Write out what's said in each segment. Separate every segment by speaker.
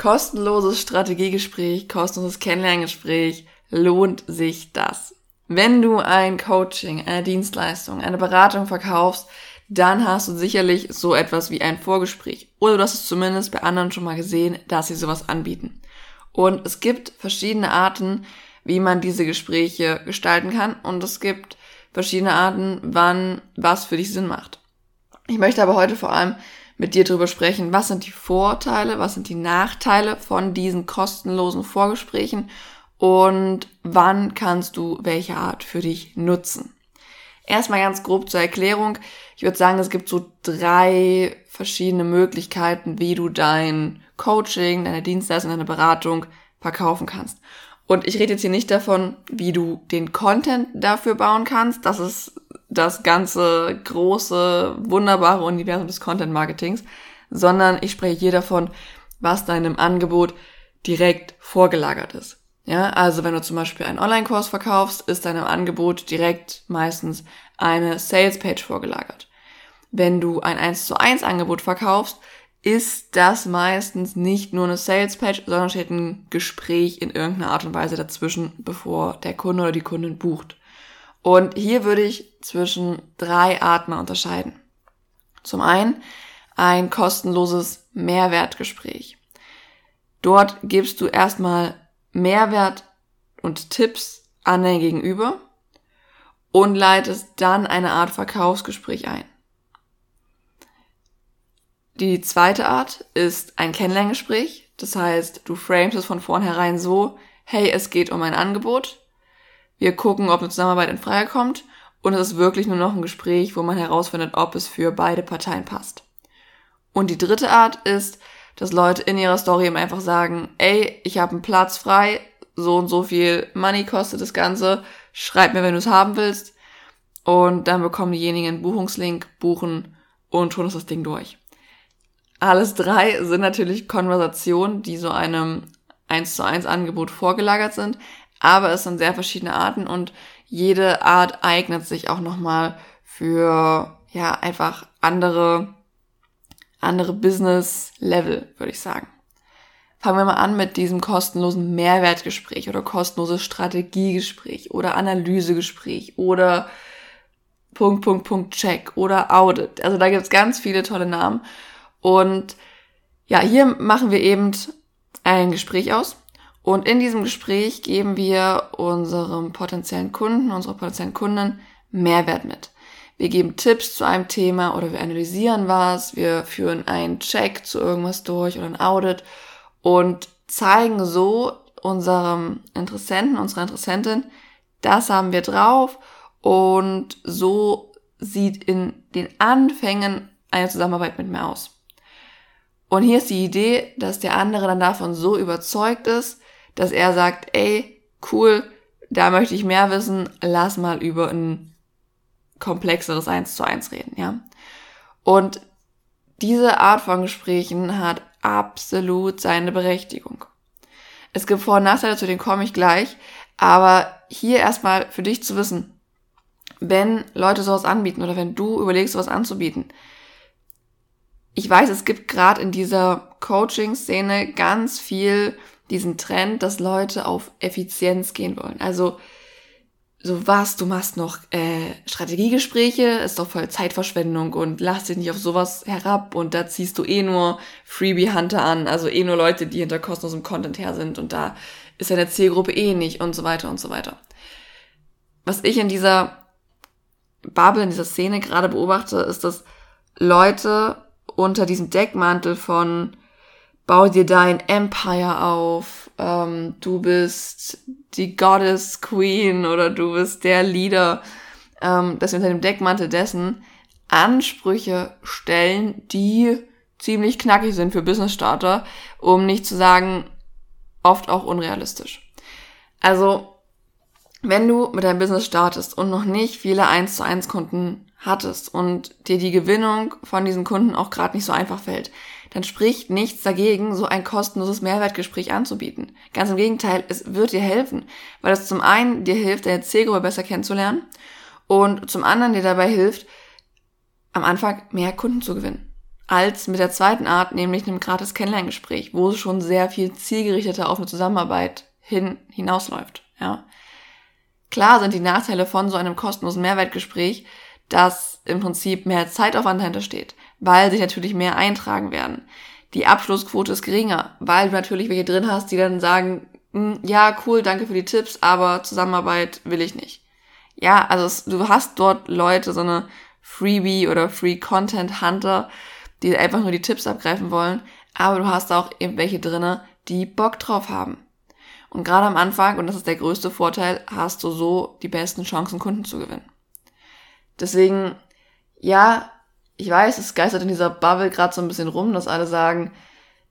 Speaker 1: Kostenloses Strategiegespräch, kostenloses Kennenlerngespräch, lohnt sich das? Wenn du ein Coaching, eine Dienstleistung, eine Beratung verkaufst, dann hast du sicherlich so etwas wie ein Vorgespräch. Oder du hast es zumindest bei anderen schon mal gesehen, dass sie sowas anbieten. Und es gibt verschiedene Arten, wie man diese Gespräche gestalten kann. Und es gibt verschiedene Arten, wann was für dich Sinn macht. Ich möchte aber heute vor allem mit dir darüber sprechen, was sind die Vorteile, was sind die Nachteile von diesen kostenlosen Vorgesprächen und wann kannst du welche Art für dich nutzen. Erstmal ganz grob zur Erklärung. Ich würde sagen, es gibt so drei verschiedene Möglichkeiten, wie du dein Coaching, deine Dienstleistung, deine Beratung verkaufen kannst. Und ich rede jetzt hier nicht davon, wie du den Content dafür bauen kannst. Das ist das ganze große, wunderbare Universum des Content Marketings, sondern ich spreche hier davon, was deinem Angebot direkt vorgelagert ist. Ja, also wenn du zum Beispiel einen Online-Kurs verkaufst, ist deinem Angebot direkt meistens eine Sales-Page vorgelagert. Wenn du ein 1 zu 1 Angebot verkaufst, ist das meistens nicht nur eine Sales-Page, sondern steht ein Gespräch in irgendeiner Art und Weise dazwischen, bevor der Kunde oder die Kundin bucht. Und hier würde ich zwischen drei Arten unterscheiden. Zum einen ein kostenloses Mehrwertgespräch. Dort gibst du erstmal Mehrwert und Tipps an dein Gegenüber und leitest dann eine Art Verkaufsgespräch ein. Die zweite Art ist ein Kennenlerngespräch. Das heißt, du framest es von vornherein so, hey, es geht um ein Angebot wir gucken, ob eine Zusammenarbeit in Frage kommt und es ist wirklich nur noch ein Gespräch, wo man herausfindet, ob es für beide Parteien passt. Und die dritte Art ist, dass Leute in ihrer Story eben einfach sagen, ey, ich habe einen Platz frei, so und so viel Money kostet das Ganze, schreib mir, wenn du es haben willst. Und dann bekommen diejenigen einen Buchungslink, buchen und schon ist das Ding durch. Alles drei sind natürlich Konversationen, die so einem 1 zu 1 Angebot vorgelagert sind, aber es sind sehr verschiedene Arten und jede Art eignet sich auch nochmal für, ja, einfach andere, andere Business Level, würde ich sagen. Fangen wir mal an mit diesem kostenlosen Mehrwertgespräch oder kostenloses Strategiegespräch oder Analysegespräch oder Punkt, Punkt, Punkt, Check oder Audit. Also da gibt's ganz viele tolle Namen. Und ja, hier machen wir eben ein Gespräch aus und in diesem Gespräch geben wir unserem potenziellen Kunden, unserer potenziellen Kunden Mehrwert mit. Wir geben Tipps zu einem Thema oder wir analysieren was, wir führen einen Check zu irgendwas durch oder ein Audit und zeigen so unserem Interessenten, unserer Interessentin, das haben wir drauf und so sieht in den Anfängen eine Zusammenarbeit mit mir aus. Und hier ist die Idee, dass der andere dann davon so überzeugt ist, dass er sagt, ey, cool, da möchte ich mehr wissen, lass mal über ein komplexeres Eins zu eins reden, ja. Und diese Art von Gesprächen hat absolut seine Berechtigung. Es gibt Vor- und Nachteile, zu denen komme ich gleich, aber hier erstmal für dich zu wissen, wenn Leute sowas anbieten oder wenn du überlegst, sowas anzubieten. Ich weiß, es gibt gerade in dieser Coaching-Szene ganz viel diesen Trend, dass Leute auf Effizienz gehen wollen. Also so was, du machst noch äh, Strategiegespräche, ist doch voll Zeitverschwendung und lass dich nicht auf sowas herab und da ziehst du eh nur Freebie-Hunter an, also eh nur Leute, die hinter kostenlosem Content her sind und da ist deine Zielgruppe eh nicht und so weiter und so weiter. Was ich in dieser Bubble, in dieser Szene gerade beobachte, ist, dass Leute unter diesem Deckmantel von bau dir dein Empire auf, ähm, du bist die Goddess Queen oder du bist der Leader, ähm, dass wir unter dem Deckmantel dessen Ansprüche stellen, die ziemlich knackig sind für Business Starter, um nicht zu sagen, oft auch unrealistisch. Also, wenn du mit deinem Business startest und noch nicht viele 1 zu 1 Kunden hattest und dir die Gewinnung von diesen Kunden auch gerade nicht so einfach fällt, dann spricht nichts dagegen, so ein kostenloses Mehrwertgespräch anzubieten. Ganz im Gegenteil, es wird dir helfen, weil es zum einen dir hilft, deine Zielgruppe besser kennenzulernen und zum anderen dir dabei hilft, am Anfang mehr Kunden zu gewinnen. als mit der zweiten Art, nämlich einem gratis Kennenlerngespräch, wo es schon sehr viel zielgerichteter auf eine Zusammenarbeit hin hinausläuft. Ja. Klar sind die Nachteile von so einem kostenlosen Mehrwertgespräch, dass im Prinzip mehr Zeitaufwand dahinter steht, weil sich natürlich mehr eintragen werden. Die Abschlussquote ist geringer, weil du natürlich welche drin hast, die dann sagen, hm, ja, cool, danke für die Tipps, aber Zusammenarbeit will ich nicht. Ja, also es, du hast dort Leute, so eine Freebie oder Free Content Hunter, die einfach nur die Tipps abgreifen wollen, aber du hast auch eben welche drinne, die Bock drauf haben. Und gerade am Anfang, und das ist der größte Vorteil, hast du so die besten Chancen, Kunden zu gewinnen. Deswegen, ja, ich weiß, es geistert in dieser Bubble gerade so ein bisschen rum, dass alle sagen,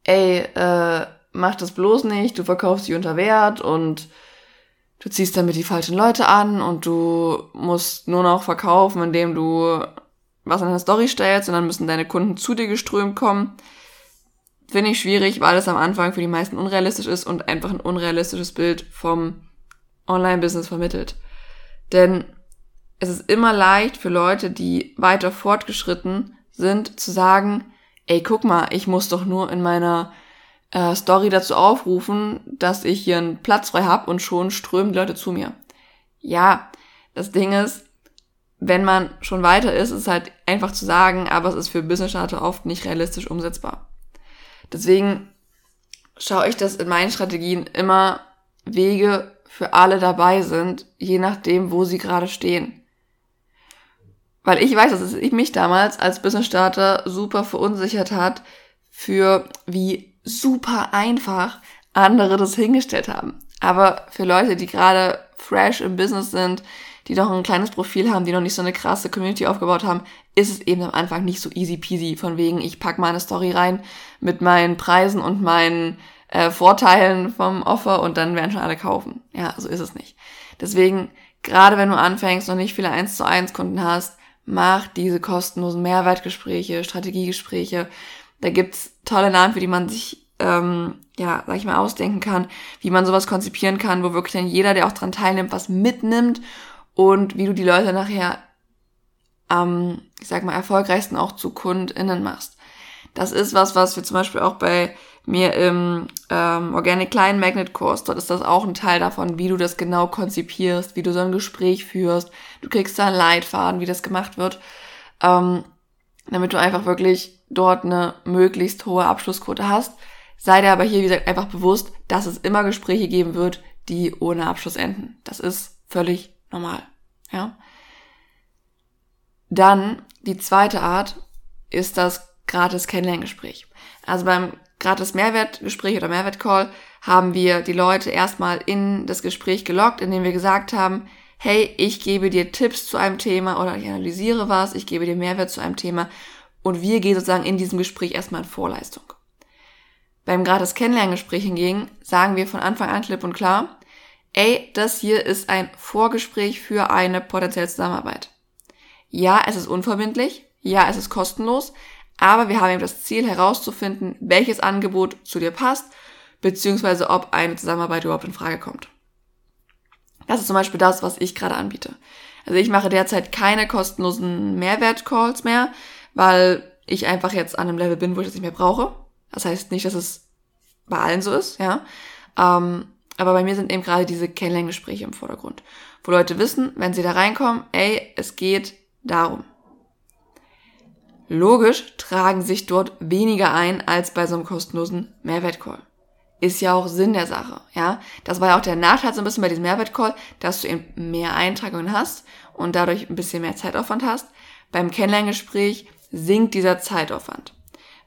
Speaker 1: ey, äh, mach das bloß nicht, du verkaufst sie unter Wert und du ziehst damit die falschen Leute an und du musst nur noch verkaufen, indem du was an deine Story stellst und dann müssen deine Kunden zu dir geströmt kommen. Finde ich schwierig, weil es am Anfang für die meisten unrealistisch ist und einfach ein unrealistisches Bild vom Online-Business vermittelt. Denn es ist immer leicht für Leute, die weiter fortgeschritten sind, zu sagen, ey, guck mal, ich muss doch nur in meiner äh, Story dazu aufrufen, dass ich hier einen Platz frei habe und schon strömen die Leute zu mir. Ja, das Ding ist, wenn man schon weiter ist, ist es halt einfach zu sagen, aber es ist für Business-Starter oft nicht realistisch umsetzbar. Deswegen schaue ich, dass in meinen Strategien immer Wege für alle dabei sind, je nachdem, wo sie gerade stehen. Weil ich weiß, dass es mich damals als Business-Starter super verunsichert hat, für wie super einfach andere das hingestellt haben. Aber für Leute, die gerade fresh im Business sind, die noch ein kleines Profil haben, die noch nicht so eine krasse Community aufgebaut haben, ist es eben am Anfang nicht so easy peasy, von wegen, ich pack meine Story rein mit meinen Preisen und meinen äh, Vorteilen vom Offer und dann werden schon alle kaufen. Ja, so ist es nicht. Deswegen, gerade wenn du anfängst, noch nicht viele 1 zu 1 Kunden hast, mach diese kostenlosen Mehrwertgespräche, Strategiegespräche. Da gibt's tolle Namen, für die man sich ähm, ja, sag ich mal, ausdenken kann, wie man sowas konzipieren kann, wo wirklich dann jeder, der auch dran teilnimmt, was mitnimmt und wie du die Leute nachher am, ich sag mal, erfolgreichsten auch zu KundInnen machst. Das ist was, was wir zum Beispiel auch bei mir im ähm, Organic Client Magnet Kurs, dort ist das auch ein Teil davon, wie du das genau konzipierst, wie du so ein Gespräch führst. Du kriegst da einen Leitfaden, wie das gemacht wird, ähm, damit du einfach wirklich dort eine möglichst hohe Abschlussquote hast. Sei dir aber hier, wie gesagt, einfach bewusst, dass es immer Gespräche geben wird, die ohne Abschluss enden. Das ist völlig normal. Ja. Dann die zweite Art ist das gratis Kennenlerngespräch. Also beim gratis Mehrwertgespräch oder Mehrwertcall haben wir die Leute erstmal in das Gespräch gelockt, indem wir gesagt haben, hey, ich gebe dir Tipps zu einem Thema oder ich analysiere was, ich gebe dir Mehrwert zu einem Thema und wir gehen sozusagen in diesem Gespräch erstmal in Vorleistung. Beim gratis Kennenlerngespräch hingegen sagen wir von Anfang an klipp und klar, ey, das hier ist ein Vorgespräch für eine potenzielle Zusammenarbeit. Ja, es ist unverbindlich, ja, es ist kostenlos, aber wir haben eben das Ziel herauszufinden, welches Angebot zu dir passt, beziehungsweise ob eine Zusammenarbeit überhaupt in Frage kommt. Das ist zum Beispiel das, was ich gerade anbiete. Also ich mache derzeit keine kostenlosen Mehrwert-Calls mehr, weil ich einfach jetzt an einem Level bin, wo ich das nicht mehr brauche. Das heißt nicht, dass es bei allen so ist, ja. Ähm, aber bei mir sind eben gerade diese Kennenlerngespräche im Vordergrund, wo Leute wissen, wenn sie da reinkommen, ey, es geht darum. Logisch tragen sich dort weniger ein als bei so einem kostenlosen Mehrwertcall. Ist ja auch Sinn der Sache, ja. Das war ja auch der Nachteil so ein bisschen bei diesem Mehrwertcall, dass du eben mehr Eintragungen hast und dadurch ein bisschen mehr Zeitaufwand hast. Beim Kennenlerngespräch sinkt dieser Zeitaufwand,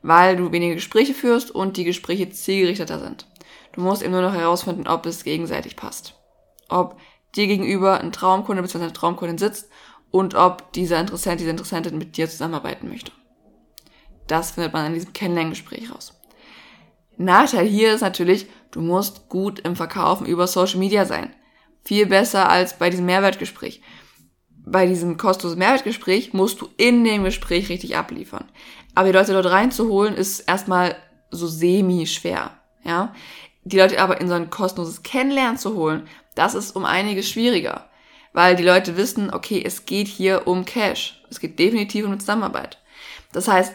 Speaker 1: weil du weniger Gespräche führst und die Gespräche zielgerichteter sind. Du musst eben nur noch herausfinden, ob es gegenseitig passt. Ob dir gegenüber ein Traumkunde bzw. eine Traumkundin sitzt und ob dieser Interessent, diese Interessentin mit dir zusammenarbeiten möchte. Das findet man in diesem Kennenlerngespräch raus. Nachteil hier ist natürlich, du musst gut im Verkaufen über Social Media sein. Viel besser als bei diesem Mehrwertgespräch. Bei diesem kostenlosen Mehrwertgespräch musst du in dem Gespräch richtig abliefern. Aber die Leute dort reinzuholen ist erstmal so semi schwer, ja. Die Leute aber in so ein kostenloses Kennenlernen zu holen, das ist um einiges schwieriger. Weil die Leute wissen, okay, es geht hier um Cash. Es geht definitiv um Zusammenarbeit. Das heißt,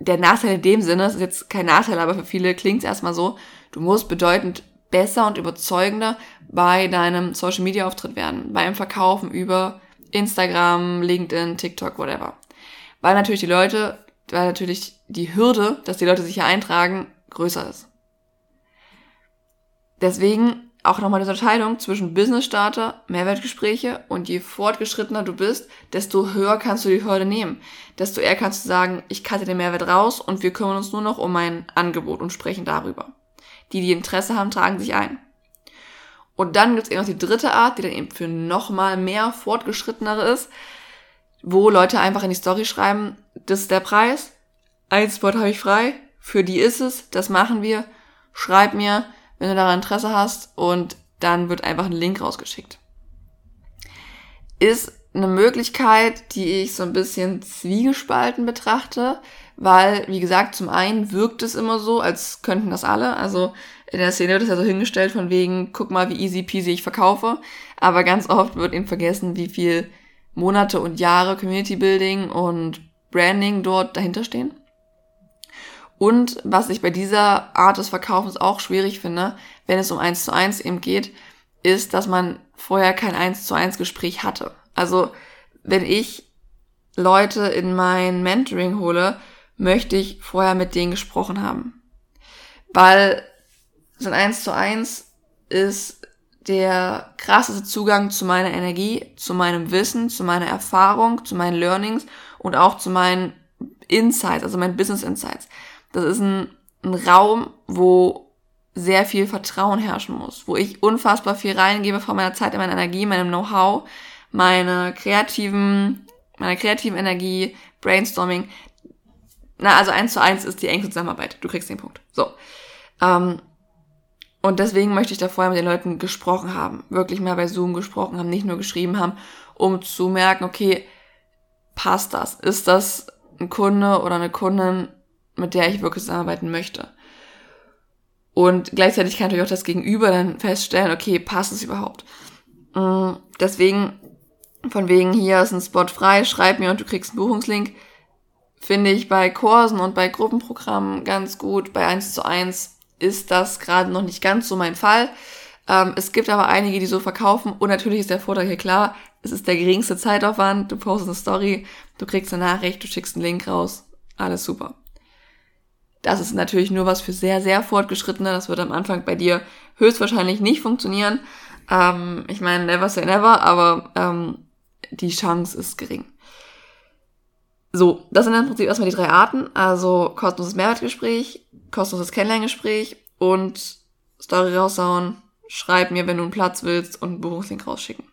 Speaker 1: der Nachteil in dem Sinne, das ist jetzt kein Nachteil, aber für viele klingt es erstmal so, du musst bedeutend besser und überzeugender bei deinem Social Media Auftritt werden, beim Verkaufen über Instagram, LinkedIn, TikTok, whatever. Weil natürlich die Leute, weil natürlich die Hürde, dass die Leute sich hier eintragen, größer ist. Deswegen auch nochmal die Unterscheidung zwischen Business Starter, Mehrwertgespräche und je fortgeschrittener du bist, desto höher kannst du die Hürde nehmen. Desto eher kannst du sagen, ich cutte den Mehrwert raus und wir kümmern uns nur noch um mein Angebot und sprechen darüber. Die, die Interesse haben, tragen sich ein. Und dann gibt es eben noch die dritte Art, die dann eben für nochmal mehr fortgeschrittenere ist, wo Leute einfach in die Story schreiben, das ist der Preis, ein Spot habe ich frei, für die ist es, das machen wir, schreib mir, wenn du daran Interesse hast und dann wird einfach ein Link rausgeschickt. Ist eine Möglichkeit, die ich so ein bisschen zwiegespalten betrachte, weil, wie gesagt, zum einen wirkt es immer so, als könnten das alle. Also in der Szene wird es ja so hingestellt von wegen, guck mal, wie easy peasy ich verkaufe. Aber ganz oft wird eben vergessen, wie viel Monate und Jahre Community Building und Branding dort dahinter stehen. Und was ich bei dieser Art des Verkaufens auch schwierig finde, wenn es um eins zu eins eben geht, ist, dass man vorher kein eins zu eins Gespräch hatte. Also, wenn ich Leute in mein Mentoring hole, möchte ich vorher mit denen gesprochen haben. Weil so ein eins zu eins ist der krasseste Zugang zu meiner Energie, zu meinem Wissen, zu meiner Erfahrung, zu meinen Learnings und auch zu meinen Insights, also meinen Business Insights. Das ist ein, ein Raum, wo sehr viel Vertrauen herrschen muss, wo ich unfassbar viel reingebe von meiner Zeit, meiner Energie, meinem Know-how, meine kreativen, meiner kreativen Energie, Brainstorming. Na, also eins zu eins ist die engste Zusammenarbeit. Du kriegst den Punkt. So. Ähm, und deswegen möchte ich da vorher mit den Leuten gesprochen haben, wirklich mal bei Zoom gesprochen haben, nicht nur geschrieben haben, um zu merken, okay, passt das? Ist das ein Kunde oder eine Kundin, mit der ich wirklich zusammenarbeiten möchte. Und gleichzeitig kann natürlich auch das Gegenüber dann feststellen, okay, passt es überhaupt? Mm, deswegen, von wegen, hier ist ein Spot frei, schreib mir und du kriegst einen Buchungslink, finde ich bei Kursen und bei Gruppenprogrammen ganz gut. Bei 1 zu 1 ist das gerade noch nicht ganz so mein Fall. Ähm, es gibt aber einige, die so verkaufen und natürlich ist der Vorteil hier klar, es ist der geringste Zeitaufwand, du postest eine Story, du kriegst eine Nachricht, du schickst einen Link raus, alles super. Das ist natürlich nur was für sehr, sehr fortgeschrittene. Das wird am Anfang bei dir höchstwahrscheinlich nicht funktionieren. Ähm, ich meine, never say never, aber ähm, die Chance ist gering. So, das sind im Prinzip erstmal die drei Arten. Also kostenloses Mehrwertgespräch, kostenloses Kennenlerngespräch und Story raushauen, schreib mir, wenn du einen Platz willst und einen Buchungslink rausschicken.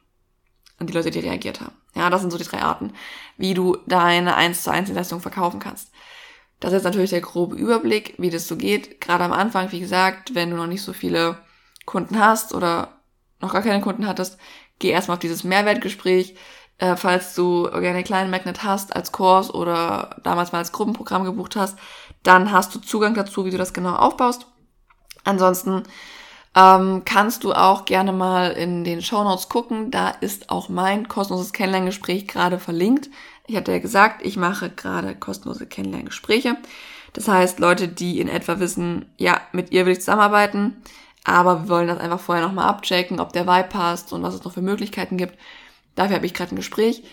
Speaker 1: An die Leute, die reagiert haben. Ja, das sind so die drei Arten, wie du deine 1 zu 1 Leistung verkaufen kannst. Das ist jetzt natürlich der grobe Überblick, wie das so geht. Gerade am Anfang, wie gesagt, wenn du noch nicht so viele Kunden hast oder noch gar keine Kunden hattest, geh erstmal auf dieses Mehrwertgespräch. Äh, falls du gerne kleinen Magnet hast als Kurs oder damals mal als Gruppenprogramm gebucht hast, dann hast du Zugang dazu, wie du das genau aufbaust. Ansonsten ähm, kannst du auch gerne mal in den Show Notes gucken. Da ist auch mein kostenloses Kennenlerngespräch gerade verlinkt. Ich hatte ja gesagt, ich mache gerade kostenlose Kennenlerngespräche. Das heißt, Leute, die in etwa wissen, ja, mit ihr will ich zusammenarbeiten, aber wir wollen das einfach vorher nochmal abchecken, ob der Vibe passt und was es noch für Möglichkeiten gibt. Dafür habe ich gerade ein Gespräch.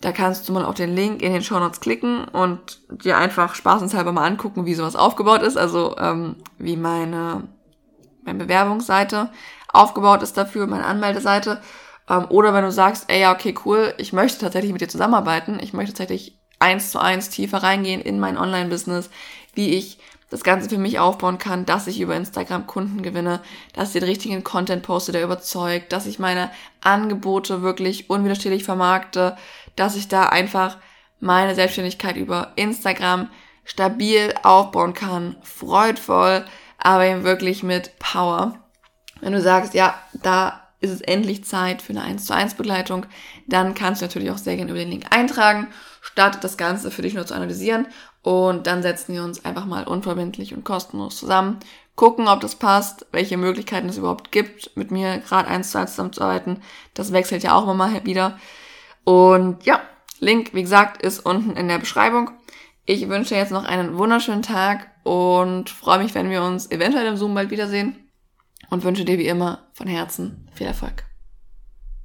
Speaker 1: Da kannst du mal auf den Link in den Show Notes klicken und dir einfach spaßenshalber mal angucken, wie sowas aufgebaut ist. Also ähm, wie meine, meine Bewerbungsseite aufgebaut ist dafür, meine Anmeldeseite. Ähm, oder wenn du sagst, ey, ja, okay, cool, ich möchte tatsächlich mit dir zusammenarbeiten, ich möchte tatsächlich eins zu eins tiefer reingehen in mein Online-Business, wie ich das Ganze für mich aufbauen kann, dass ich über Instagram Kunden gewinne, dass ich den richtigen Content poste, der überzeugt, dass ich meine Angebote wirklich unwiderstehlich vermarkte, dass ich da einfach meine Selbstständigkeit über Instagram stabil aufbauen kann, freudvoll, aber eben wirklich mit Power. Wenn du sagst, ja, da ist es endlich Zeit für eine 1 zu 1 Begleitung, dann kannst du natürlich auch sehr gerne über den Link eintragen, startet das Ganze für dich nur zu analysieren und dann setzen wir uns einfach mal unverbindlich und kostenlos zusammen, gucken, ob das passt, welche Möglichkeiten es überhaupt gibt, mit mir gerade 1 zu 1 zusammenzuarbeiten. Das wechselt ja auch immer mal wieder. Und ja, Link, wie gesagt, ist unten in der Beschreibung. Ich wünsche dir jetzt noch einen wunderschönen Tag und freue mich, wenn wir uns eventuell im Zoom bald wiedersehen und wünsche dir wie immer von Herzen viel Erfolg.